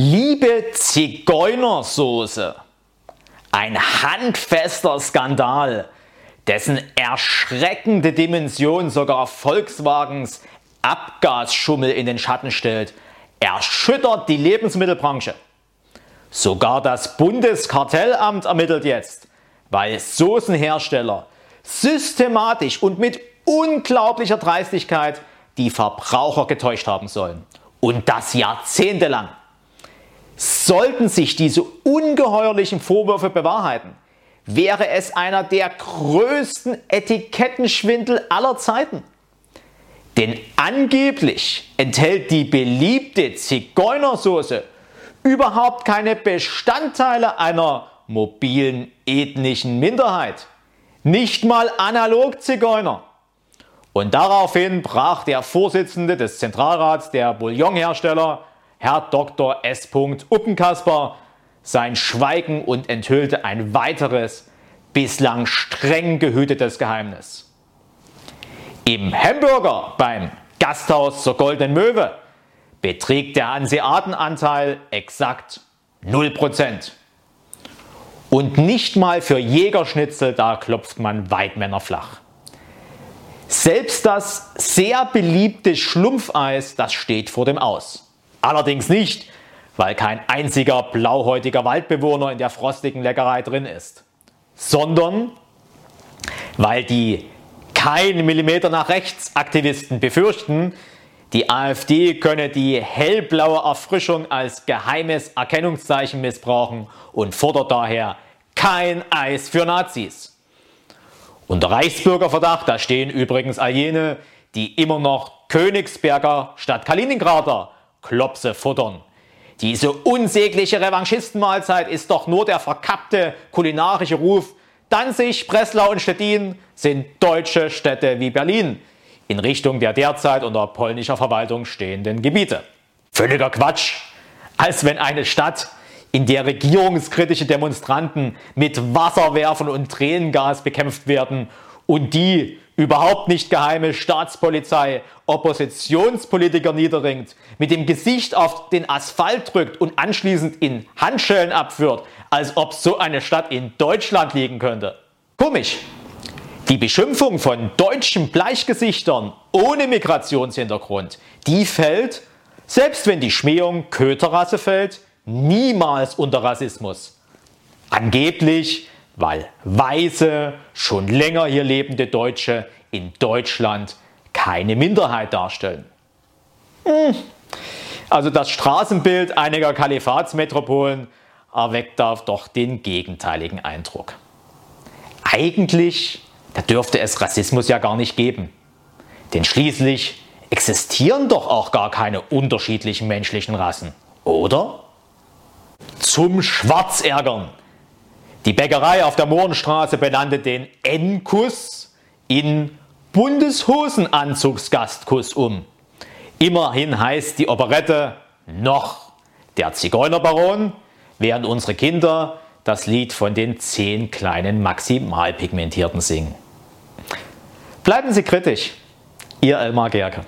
Liebe Zigeunersoße. Ein handfester Skandal, dessen erschreckende Dimension sogar Volkswagens Abgasschummel in den Schatten stellt, erschüttert die Lebensmittelbranche. Sogar das Bundeskartellamt ermittelt jetzt, weil Soßenhersteller systematisch und mit unglaublicher Dreistigkeit die Verbraucher getäuscht haben sollen. Und das jahrzehntelang. Sollten sich diese ungeheuerlichen Vorwürfe bewahrheiten, wäre es einer der größten Etikettenschwindel aller Zeiten. Denn angeblich enthält die beliebte Zigeunersoße überhaupt keine Bestandteile einer mobilen ethnischen Minderheit. Nicht mal analog Zigeuner. Und daraufhin brach der Vorsitzende des Zentralrats der Bouillonhersteller, Herr Dr. S. Uppenkasper, sein Schweigen und enthüllte ein weiteres, bislang streng gehütetes Geheimnis. Im Hamburger beim Gasthaus zur Goldenen Möwe beträgt der Hanseatenanteil exakt 0%. Und nicht mal für Jägerschnitzel, da klopft man Weidmänner flach. Selbst das sehr beliebte Schlumpfeis, das steht vor dem Aus. Allerdings nicht, weil kein einziger blauhäutiger Waldbewohner in der frostigen Leckerei drin ist, sondern weil die kein Millimeter nach rechts Aktivisten befürchten, die AfD könne die hellblaue Erfrischung als geheimes Erkennungszeichen missbrauchen und fordert daher kein Eis für Nazis. Unter Reichsbürgerverdacht, da stehen übrigens all jene, die immer noch Königsberger statt Kaliningrader Klopse futtern. Diese unsägliche Revanchistenmahlzeit ist doch nur der verkappte kulinarische Ruf. Danzig, Breslau und Stettin sind deutsche Städte wie Berlin in Richtung der derzeit unter polnischer Verwaltung stehenden Gebiete. Völliger Quatsch, als wenn eine Stadt in der regierungskritische Demonstranten mit Wasserwerfen und Tränengas bekämpft werden und die überhaupt nicht geheime Staatspolizei Oppositionspolitiker niederringt, mit dem Gesicht auf den Asphalt drückt und anschließend in Handschellen abführt, als ob so eine Stadt in Deutschland liegen könnte. Komisch. Die Beschimpfung von deutschen Bleichgesichtern ohne Migrationshintergrund, die fällt, selbst wenn die Schmähung Köterrasse fällt, niemals unter Rassismus. Angeblich, weil weiße, schon länger hier lebende Deutsche in Deutschland keine Minderheit darstellen. Hm. Also das Straßenbild einiger Kalifatsmetropolen erweckt da doch den gegenteiligen Eindruck. Eigentlich da dürfte es Rassismus ja gar nicht geben. Denn schließlich existieren doch auch gar keine unterschiedlichen menschlichen Rassen, oder? zum Schwarzärgern. Die Bäckerei auf der Mohrenstraße benannte den N-Kuss in Bundeshosenanzugsgastkuss um. Immerhin heißt die Operette noch der Zigeunerbaron, während unsere Kinder das Lied von den zehn kleinen Maximalpigmentierten singen. Bleiben Sie kritisch, Ihr Elmar Gerke.